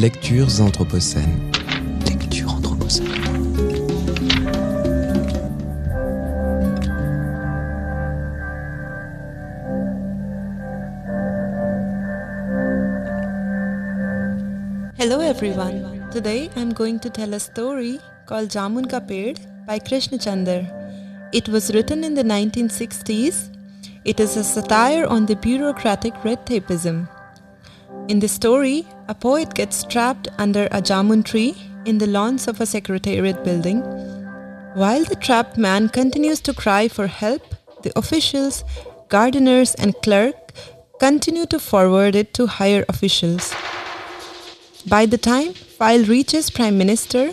Lectures anthropocènes. Lecture anthropocène. Hello everyone. Today I'm going to tell a story called Jamun Ka Ped by Krishna Chandar. It was written in the 1960s. It is a satire on the bureaucratic red tapeism. In the story, a poet gets trapped under a jamun tree in the lawns of a secretariat building. While the trapped man continues to cry for help, the officials, gardeners, and clerk continue to forward it to higher officials. By the time file reaches Prime Minister,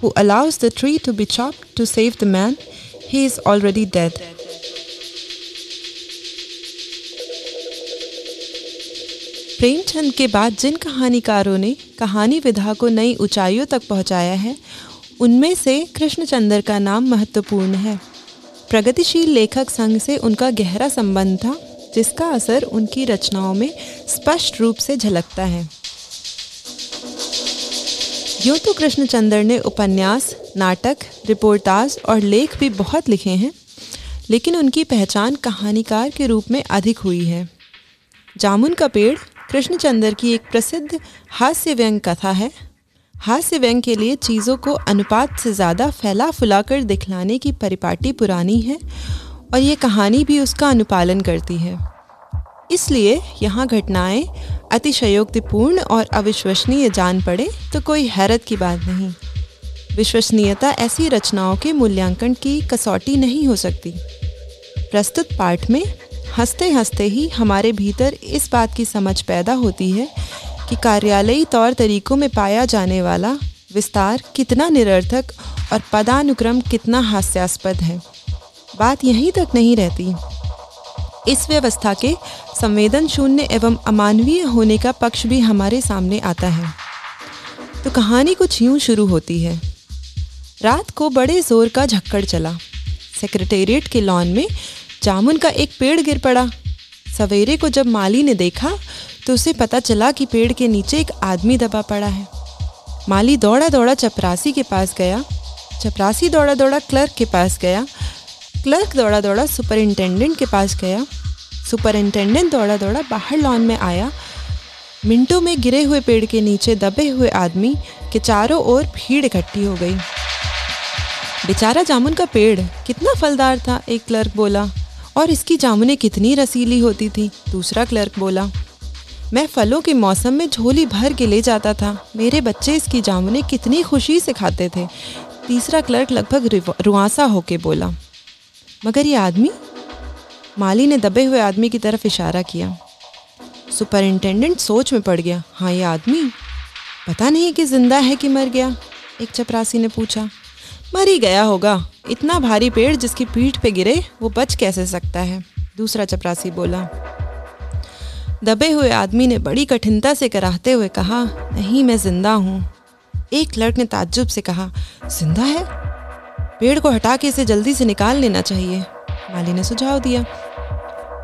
who allows the tree to be chopped to save the man, he is already dead. Premchand के बाद जिन कहानीकारों ने कहानी विधा को नई ऊंचाइयों तक पहुँचाया है, उनमें से कृष्णचंद्र का नाम महत्वपूर्ण है। प्रगतिशील लेखक संघ से उनका गहरा संबंध था, जिसका असर उनकी रचनाओं में स्पष्ट रूप से झलकता है। यूँ तो कृष्णचंद्र ने उपन्यास, नाटक, रिपोर्टाज और लेख भी बहुत लिखे हैं, लेकिन उनकी पहचान कहानीकार के रूप में अधिक हुई है। जामुन का पेड़ कृष्णचंद्र की एक प्रसिद्ध हास्य व्यंग कथा है। हास्य व्यंग के लिए चीज़ों को अनुपात से ज़्यादा फैला फुलाकर दिखलाने की परिपाटी पुरानी है और ये कहानी भी उसका अनुपालन करती है। इसलिए यहाँ घटनाएँ अतिशयोक्तिपूर्ण और अविश्वसनीय जान पड़े तो कोई हैरत की बात नहीं। विश्वसनीयता ऐसी रचनाओं के मूल्यांकन की कसौटी नहीं हो सकती। प्रस्तुत पाठ में हँसते हँसते ही हमारे भीतर इस बात की समझ पैदा होती है कि कार्यालयी तौर तरीकों में पाया जाने वाला विस्तार कितना निरर्थक और पदानुक्रम कितना हास्यास्पद है। बात यहीं तक नहीं रहती। इस व्यवस्था के संवेदन शून्य एवं अमानवीय होने का पक्ष भी हमारे सामने आता है। तो कहानी कुछ यूँ शुरू होती है। रात को बड़े ज़ोर का झक्कड़ चला। सेक्रेटेरिएट के लॉन में जामुन का एक पेड़ गिर पड़ा। सवेरे को जब माली ने देखा तो उसे पता चला कि पेड़ के नीचे एक आदमी दबा पड़ा है। माली दौड़ा दौड़ा चपरासी के पास गया। चपरासी दौड़ा दौड़ा क्लर्क के पास गया। क्लर्क दौड़ा दौड़ा सुपरिंटेंडेंट के पास गया। सुपरिंटेंडेंट दौड़ा दौड़ा बाहर लॉन में आया। मिनटों में गिरे हुए पेड़ के नीचे दबे हुए आदमी के चारों ओर भीड़ इकट्ठी हो गई। बेचारा जामुन का पेड़ कितना फलदार था, एक क्लर्क बोला। और इसकी जामुनें कितनी रसीली होती थी, दूसरा क्लर्क बोला। मैं फलों के मौसम में झोली भर के ले जाता था। मेरे बच्चे इसकी जामुनें कितनी खुशी से खाते थे। तीसरा क्लर्क लगभग रुआसा होके बोला। मगर ये आदमी? माली ने दबे हुए आदमी की तरफ़ इशारा किया। सुपरिंटेंडेंट सोच में पड़ गया। हाँ ये आदमी? पता नहीं कि ज़िंदा है कि मर गया। एक चपरासी ने पूछा। मर ही गया होगा। इतना भारी पेड़ जिसकी पीठ पे गिरे, वो बच कैसे सकता है? दूसरा चपरासी बोला, दबे हुए आदमी ने बड़ी कठिनता से कराहते हुए कहा, नहीं, मैं ज़िंदा हूँ। एक लड़क ने ताज्जुब से कहा, ज़िंदा है? पेड़ को हटा के इसे जल्दी से निकाल लेना चाहिए। माली ने सुझाव दिया।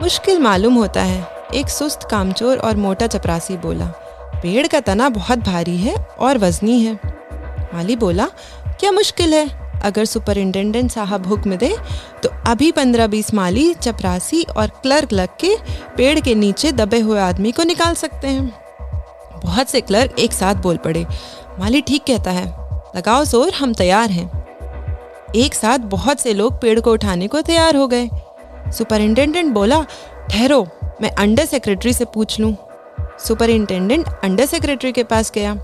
मुश्किल मालूम होता है। एक सुस्त कामचोर और मोटा चपरासी बोला, पेड़ का तना बहुत भारी है और वजनी है। माली बोला, क्या मुश्किल है? अगर सुपरिंटेंडेंट साहब हुक्म दे तो अभी पंद्रह बीस माली, चपरासी और क्लर्क लग के पेड़ के नीचे दबे हुए आदमी को निकाल सकते हैं। बहुत से क्लर्क एक साथ बोल पड़े, माली ठीक कहता है, लगाओ ज़ोर, हम तैयार हैं। एक साथ बहुत से लोग पेड़ को उठाने को तैयार हो गए। सुपरिंटेंडेंट बोला, ठहरो, मैं अंडर सेक्रेटरी से पूछ लूँ। सुपरिंटेंडेंट अंडर सेक्रेटरी के पास गया।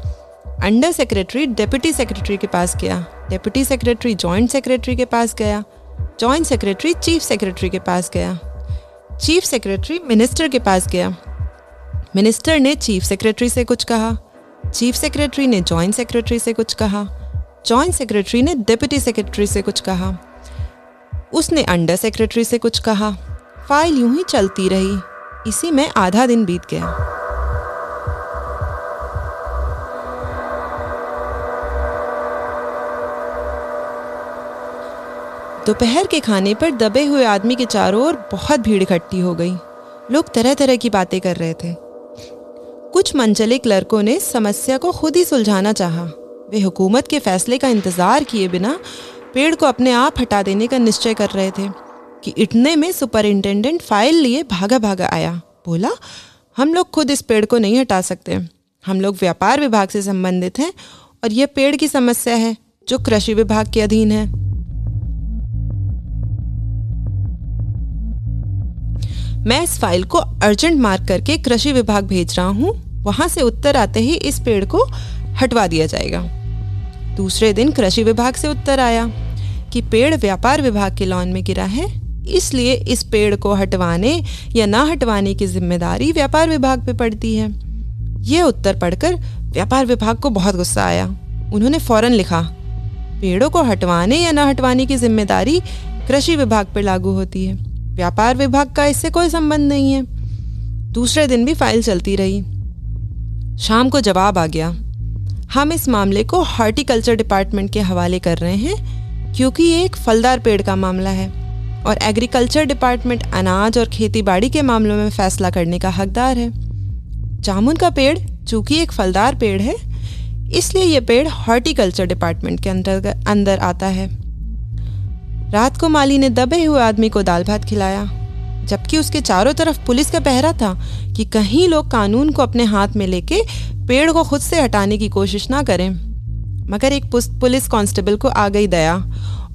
अंडर सेक्रेटरी, डेप्यूटी सेक्रेटरी के पास गया। डेप्यूटी सेक्रेटरी, जॉइंट सेक्रेटरी के पास गया। जॉइंट सेक्रेटरी, चीफ सेक्रेटरी के पास गया। चीफ सेक्रेटरी, मिनिस्टर के पास गया। मिनिस्टर ने चीफ सेक्रेटरी से कुछ कहा। चीफ सेक्रेटरी ने जॉइंट सेक्रेटरी से कुछ कहा। जॉइंट सेक्रेटरी ने डिप्टी सेक्रेटरी से कुछ कहा। उसने अंडर सेक्रेटरी से कुछ कहा। फ़ाइल यूँ ही चलती रही। इसी में आधा दिन बीत गया। दोपहर के खाने पर दबे हुए आदमी के चारों ओर बहुत भीड़ इकट्ठी हो गई। लोग तरह तरह की बातें कर रहे थे। कुछ मंचले क्लर्कों ने समस्या को खुद ही सुलझाना चाहा। वे हुकूमत के फैसले का इंतज़ार किए बिना पेड़ को अपने आप हटा देने का निश्चय कर रहे थे कि इतने में सुपरिंटेंडेंट फ़ाइल लिए भागा भागा आया। बोला, हम लोग खुद इस पेड़ को नहीं हटा सकते। हम लोग व्यापार विभाग से संबंधित हैं और यह पेड़ की समस्या है जो कृषि विभाग के अधीन है। मैं इस फ़ाइल को अर्जेंट मार्क करके कृषि विभाग भेज रहा हूँ। वहाँ से उत्तर आते ही इस पेड़ को हटवा दिया जाएगा। दूसरे दिन कृषि विभाग से उत्तर आया कि पेड़ व्यापार विभाग के लॉन में गिरा है। इसलिए इस पेड़ को हटवाने या ना हटवाने की ज़िम्मेदारी व्यापार विभाग पे पड़ती है। यह उत्तर पढ़कर व्यापार विभाग को बहुत गुस्सा आया। उन्होंने फ़ौरन लिखा, पेड़ों को हटवाने या ना हटवाने की ज़िम्मेदारी कृषि विभाग पर लागू होती है। व्यापार विभाग का इससे कोई संबंध नहीं है। दूसरे दिन भी फ़ाइल चलती रही। शाम को जवाब आ गया, हम इस मामले को हॉर्टिकल्चर डिपार्टमेंट के हवाले कर रहे हैं, क्योंकि ये एक फलदार पेड़ का मामला है और एग्रीकल्चर डिपार्टमेंट अनाज और खेतीबाड़ी के मामलों में फैसला करने का हकदार है। जामुन का पेड़ चूँकि एक फलदार पेड़ है, इसलिए यह पेड़ हॉर्टिकल्चर डिपार्टमेंट के अंदर अंदर आता है। रात को माली ने दबे हुए आदमी को दाल भात खिलाया, जबकि उसके चारों तरफ़ पुलिस का पहरा था कि कहीं लोग कानून को अपने हाथ में लेके पेड़ को खुद से हटाने की कोशिश ना करें। मगर एक पुलिस कांस्टेबल को आ गई दया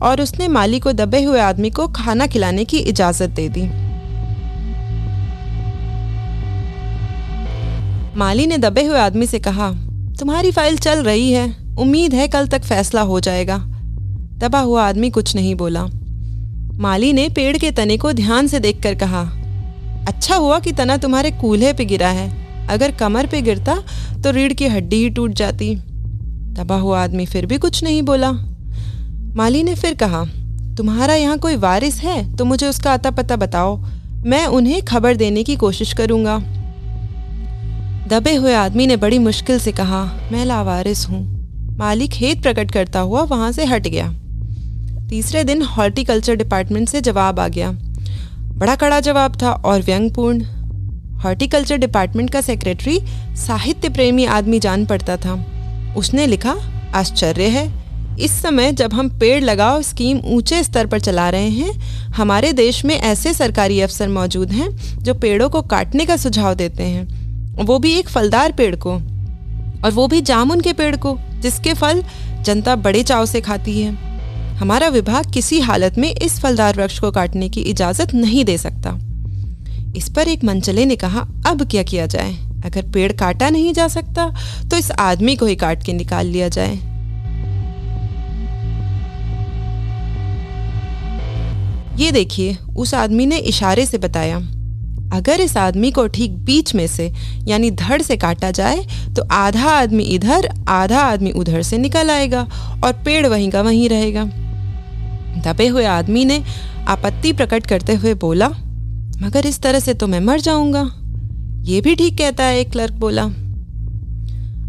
और उसने माली को दबे हुए आदमी को खाना खिलाने की इजाज़त दे दी। माली ने दबे हुए आदमी से कहा, तुम्हारी फ़ाइल चल रही है। उम्मीद है कल तक फैसला हो जाएगा। दबा हुआ आदमी कुछ नहीं बोला। माली ने पेड़ के तने को ध्यान से देखकर कहा अच्छा हुआ कि तना तुम्हारे कूल्हे पे गिरा है। अगर कमर पे गिरता तो रीढ़ की हड्डी ही टूट जाती। दबा हुआ आदमी, फिर भी कुछ नहीं बोला। माली ने फिर कहा, तुम्हारा यहाँ कोई वारिस है तो मुझे उसका अता पता बताओ। मैं उन्हें खबर देने की कोशिश करूँगा। दबे हुए आदमी ने बड़ी मुश्किल से कहा, मैं लावारिस हूँ। माली खेत प्रकट करता हुआ वहाँ से हट गया। तीसरे दिन हॉर्टिकल्चर डिपार्टमेंट से जवाब आ गया। बड़ा कड़ा जवाब था और व्यंगपूर्ण। हॉर्टिकल्चर डिपार्टमेंट का सेक्रेटरी, साहित्य प्रेमी आदमी जान पड़ता था। उसने लिखा, आश्चर्य है, इस समय जब हम पेड़ लगाओ, स्कीम ऊँचे स्तर पर चला रहे हैं, हमारे देश में ऐसे सरकारी अफसर मौजूद हैं जो पेड़ों को काटने का सुझाव देते हैं। वो भी एक फलदार पेड़ को, और वो भी जामुन के पेड़ को, जिसके फल जनता बड़े चाव से खाती है। हमारा विभाग किसी हालत में इस फलदार वृक्ष को काटने की इजाज़त नहीं दे सकता। इस पर एक मंचले ने कहा, अब क्या किया जाए? अगर पेड़ काटा नहीं जा सकता तो इस आदमी को ही काट के निकाल लिया जाए। ये देखिए, उस आदमी ने इशारे से बताया, अगर इस आदमी को ठीक बीच में से, यानी धड़ से काटा जाए तो आधा आदमी इधर, आधा आदमी उधर से निकल आएगा और पेड़ वहीं का वहीं रहेगा। दबे हुए आदमी ने आपत्ति प्रकट करते हुए बोला, मगर इस तरह से तो मैं मर जाऊँगा। ये भी ठीक कहता है एक क्लर्क बोला।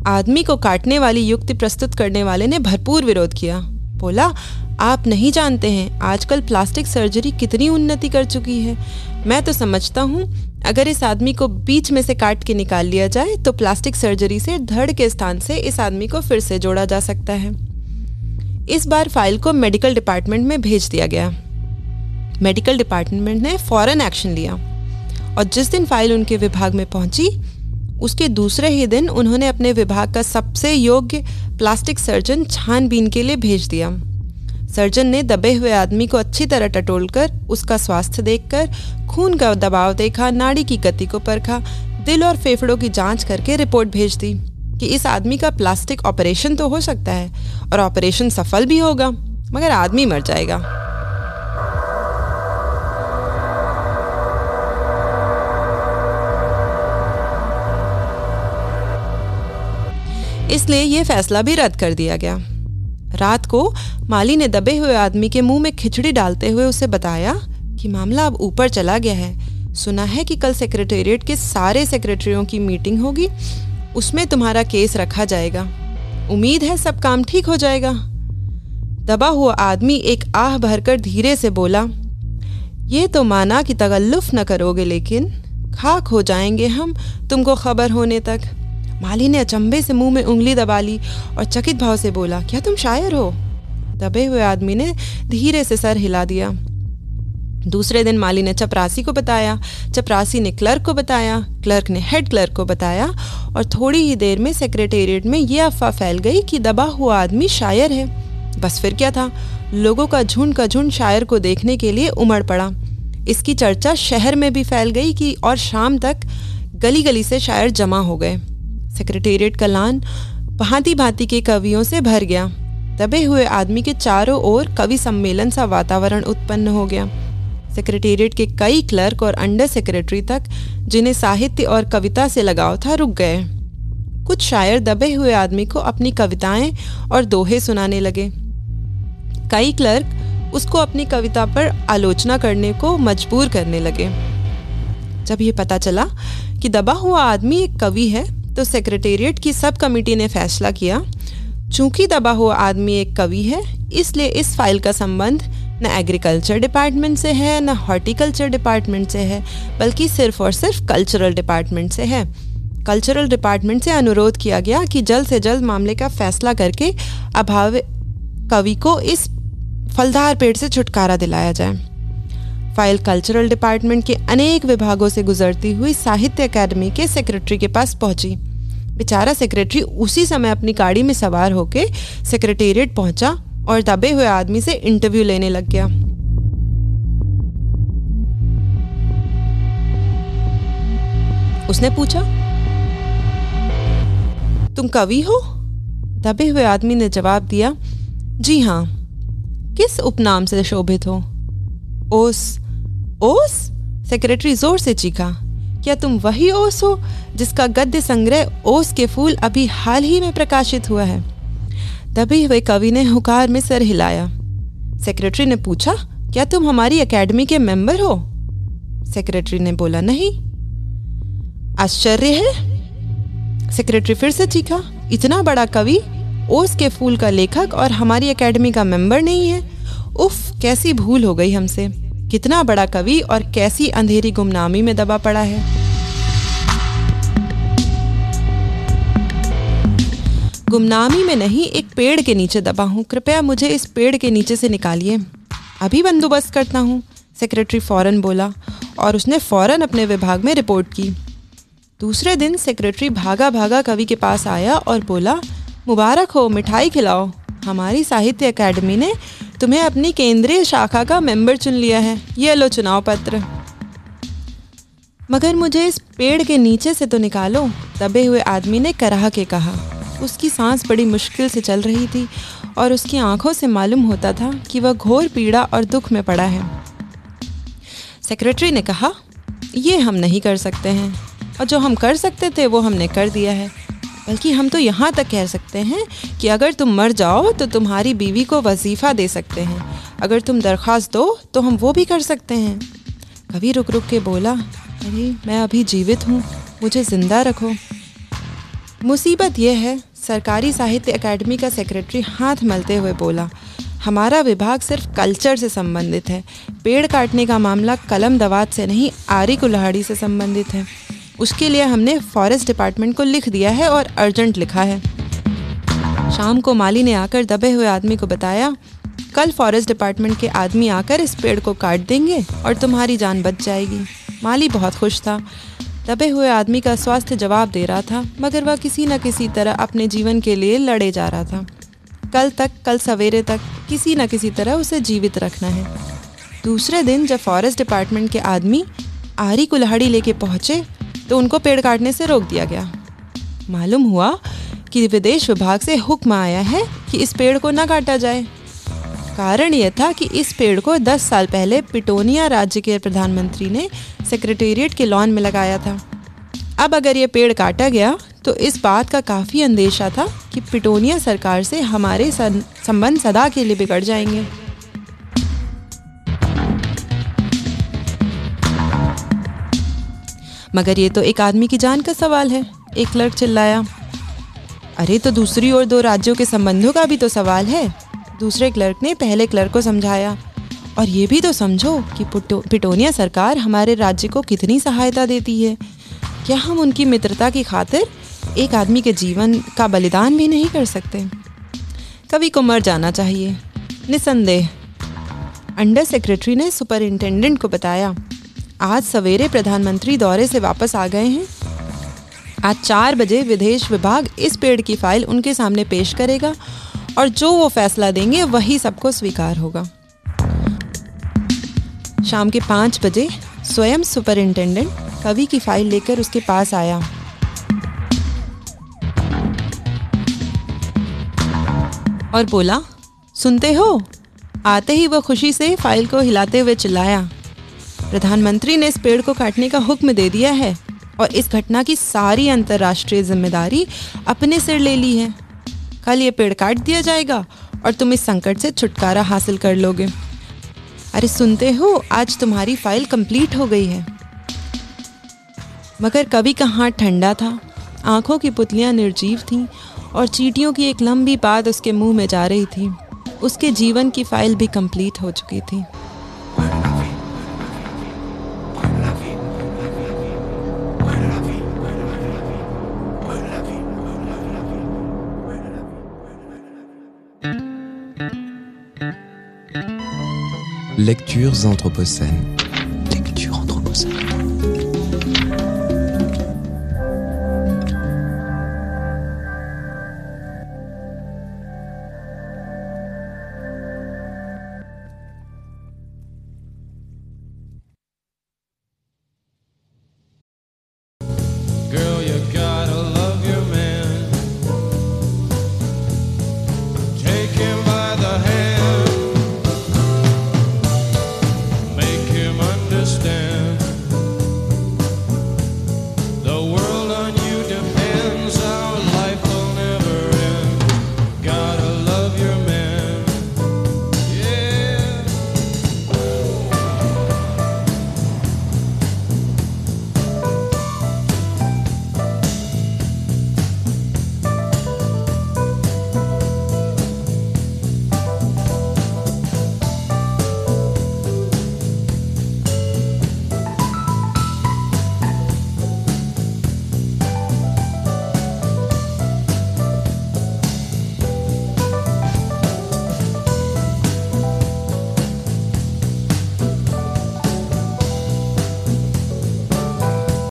आदमी को काटने वाली युक्ति प्रस्तुत करने वाले ने भरपूर विरोध किया। बोला, आप नहीं जानते हैं, आजकल प्लास्टिक सर्जरी कितनी उन्नति कर चुकी है। मैं तो समझता हूँ, अगर इस आदमी को बीच में से काट के निकाल लिया जाए तो प्लास्टिक सर्जरी से धड़ के स्थान से इस आदमी को फिर से जोड़ा जा सकता है। इस बार फ़ाइल को मेडिकल डिपार्टमेंट में भेज दिया गया। मेडिकल डिपार्टमेंट ने फ़ौरन एक्शन लिया और जिस दिन फ़ाइल उनके विभाग में पहुँची, उसके दूसरे ही दिन उन्होंने अपने विभाग का सबसे योग्य प्लास्टिक सर्जन छानबीन के लिए भेज दिया। सर्जन ने दबे हुए आदमी को अच्छी तरह टटोल कर उसका स्वास्थ्य देखकर, खून का दबाव देखा, नाड़ी की गति को परखा, दिल और फेफड़ों की जाँच करके रिपोर्ट भेज दी। कि इस आदमी का प्लास्टिक ऑपरेशन तो हो सकता है और ऑपरेशन सफल भी होगा, मगर आदमी मर जाएगा। इसलिए यह फैसला भी रद्द कर दिया गया। रात को माली ने दबे हुए आदमी के मुँह में खिचड़ी डालते हुए उसे बताया कि मामला अब ऊपर चला गया है। सुना है कि कल सेक्रेटेरिएट के सारे सेक्रेटरियों की मीटिंग होगी। उसमें तुम्हारा केस रखा जाएगा। उम्मीद है सब काम ठीक हो जाएगा। दबा हुआ आदमी एक आह भरकर धीरे से बोला, ये तो माना कि तगल्लुफ न करोगे, लेकिन खाक हो जाएँगे हम तुमको खबर होने तक। माली ने अचंभे से मुँह में उंगली दबा ली और चकित भाव से बोला, क्या तुम शायर हो? दबे हुए आदमी ने धीरे से सर हिला दिया। दूसरे दिन माली ने चपरासी को बताया, चपरासी ने क्लर्क को बताया, क्लर्क ने हेड क्लर्क को बताया और थोड़ी ही देर में सेक्रेटेरिएट में यह अफवाह फैल गई कि दबा हुआ आदमी शायर है। बस फिर क्या था? लोगों का झुंड का झुंड शायर को देखने के लिए उमड़ पड़ा। इसकी चर्चा शहर में भी फैल गई कि और शाम तक गली गली से शायर जमा हो गए। सेक्रेटेरिएट का लान भांति भांति के कवियों से भर गया। दबे हुए आदमी के चारों ओर कवि सम्मेलन सा वातावरण उत्पन्न हो गया। सेक्रेटेरिएट के कई क्लर्क और अंडर सेक्रेटरी तक, जिन्हें साहित्य और कविता से लगाव था, रुक गए। कुछ शायर दबे हुए आदमी को अपनी कविताएँ और दोहे सुनाने लगे। कई क्लर्क उसको अपनी कविता पर आलोचना करने को मजबूर करने लगे। जब ये पता चला कि दबा हुआ आदमी एक कवि है तो सेक्रेटेरिएट की सब कमेटी ने फैसला किया, चूँकि दबा हुआ आदमी एक कवि है, इसलिए इस फ़ाइल का संबंध न एग्रीकल्चर डिपार्टमेंट से है, ना हॉर्टिकल्चर डिपार्टमेंट से है, बल्कि सिर्फ़ और सिर्फ़ कल्चरल डिपार्टमेंट से है। कल्चरल डिपार्टमेंट से अनुरोध किया गया कि जल्द से जल्द मामले का फैसला करके अभाव कवि को इस फलदार पेड़ से छुटकारा दिलाया जाए। फ़ाइल कल्चरल डिपार्टमेंट के अनेक विभागों से गुजरती हुई साहित्य अकादमी के सेक्रेटरी के पास पहुँची। बेचारा सेक्रेटरी उसी समय अपनी गाड़ी में सवार होकर सेक्रेटेरिएट पहुँचा। और दबे हुए आदमी से इंटरव्यू लेने लग गया। उसने पूछा, तुम कवि हो? दबे हुए आदमी ने जवाब दिया, जी हाँ। किस उपनाम से शोभित हो? ओस ओस? सेक्रेटरी ज़ोर से चीखा, क्या तुम वही ओस हो जिसका गद्य संग्रह ओस के फूल अभी हाल ही में प्रकाशित हुआ है? दबे हुए कवि ने हुकार में सर हिलाया। सेक्रेटरी ने पूछा, क्या तुम हमारी एकेडमी के मेंबर हो? सेक्रेटरी ने बोला, नहीं। आश्चर्य है? सेक्रेटरी फिर से चीखा, इतना बड़ा कवि, ओस के फूल का लेखक और हमारी एकेडमी का मेंबर नहीं है। उफ, कैसी भूल हो गई हमसे। कितना बड़ा कवि और कैसी अंधेरी गुमनामी में दबा पड़ा है। गुमनामी में नहीं, एक पेड़ के नीचे दबा हूँ। कृपया मुझे इस पेड़ के नीचे से निकालिए। अभी बंदोबस्त करता हूँ, सेक्रेटरी फ़ौरन बोला, और उसने फ़ौरन अपने विभाग में रिपोर्ट की। दूसरे दिन सेक्रेटरी भागा भागा कवि के पास आया और बोला, मुबारक हो, मिठाई खिलाओ। हमारी साहित्य अकेडमी ने तुम्हें अपनी केंद्रीय शाखा का मेंबर चुन लिया है। ये लो चुनाव पत्र। मगर मुझे इस पेड़ के नीचे से तो निकालो, दबे हुए आदमी ने कराह के कहा। उसकी सांस बड़ी मुश्किल से चल रही थी और उसकी आँखों से मालूम होता था कि वह घोर पीड़ा और दुख में पड़ा है। सेक्रेटरी ने कहा, ये हम नहीं कर सकते हैं। और जो हम कर सकते थे, वो हमने कर दिया है। बल्कि हम तो यहाँ तक कह सकते हैं कि अगर तुम मर जाओ तो तुम्हारी बीवी को वजीफ़ा दे सकते हैं। अगर तुम दरख्वास्त दो तो हम वो भी कर सकते हैं। कभी रुक रुक के बोला, अरे, मैं अभी जीवित हूँ, मुझे ज़िंदा रखो। मुसीबत यह है सरकारी साहित्य अकेडमी का सेक्रेटरी हाथ मलते हुए बोला, हमारा विभाग सिर्फ़ कल्चर से संबंधित है। पेड़ काटने का मामला कलम दवात से नहीं, आरी कुल्हाड़ी से संबंधित है। उसके लिए हमने फॉरेस्ट डिपार्टमेंट को लिख दिया है और अर्जेंट लिखा है। शाम को माली ने आकर दबे हुए आदमी को बताया, कल फॉरेस्ट डिपार्टमेंट के आदमी आकर इस पेड़ को काट देंगे और तुम्हारी जान बच जाएगी। माली बहुत खुश था। दबे हुए आदमी का स्वास्थ्य जवाब दे रहा था, मगर वह किसी न किसी तरह अपने जीवन के लिए लड़े जा रहा था। कल तक, कल सवेरे तक, किसी न किसी तरह उसे जीवित रखना है। दूसरे दिन जब फॉरेस्ट डिपार्टमेंट के आदमी आरी कुल्हाड़ी लेके पहुँचे तो उनको पेड़ काटने से रोक दिया गया। मालूम हुआ कि विदेश विभाग से हुक्म आया है कि इस पेड़ को न काटा जाए। कारण यह था कि इस पेड़ को 10 साल पहले पिटोनिया राज्य के प्रधानमंत्री ने सेक्रेटेरिएट के लॉन में लगाया था। अब अगर ये पेड़ काटा गया तो इस बात का काफ़ी अंदेशा था कि पिटोनिया सरकार से हमारे संबंध सदा के लिए बिगड़ जाएँगे। मगर ये तो एक आदमी की जान का सवाल है, एक क्लर्क चिल्लाया। अरे तो दूसरी ओर दो राज्यों के संबंधों का भी तो सवाल है। दूसरे क्लर्क ने पहले क्लर्क को समझाया। और ये भी तो समझो कि पिटोनिया सरकार हमारे राज्य को कितनी सहायता देती है। क्या हम उनकी मित्रता की खातिर एक आदमी के जीवन का बलिदान भी नहीं कर सकते? कवि को मर जाना चाहिए। निसंदेह। अंडर सेक्रेटरी ने सुपरिंटेंडेंट को बताया, आज सवेरे प्रधानमंत्री दौरे से वापस आ गए हैं। आज चार बजे विदेश विभाग इस पेड़ की फ़ाइल उनके सामने पेश करेगा और जो वो फैसला देंगे, वही सबको स्वीकार होगा। शाम के पाँच बजे, स्वयं सुपरिंटेंडेंट कवि की फ़ाइल लेकर उसके पास आया। और बोला, सुनते हो? आते ही वह खुशी से फ़ाइल को हिलाते हुए चिल्लाया। प्रधानमंत्री ने इस पेड़ को काटने का हुक्म दे दिया है और इस घटना की सारी अंतर्राष्ट्रीय ज़िम्मेदारी अपने सिर ले ली है। कल ये पेड़ काट दिया जाएगा और तुम इस संकट से छुटकारा हासिल कर लोगे। अरे सुनते हो, आज तुम्हारी फ़ाइल कंप्लीट हो गई है। मगर कभी का हाथ ठंडा था? आँखों की पुतलियाँ निर्जीव थीं और चीटियों की एक लंबी बात उसके मुँह में जा रही थी। उसके जीवन की फ़ाइल भी कंप्लीट हो चुकी थी। Lectures anthropocènes.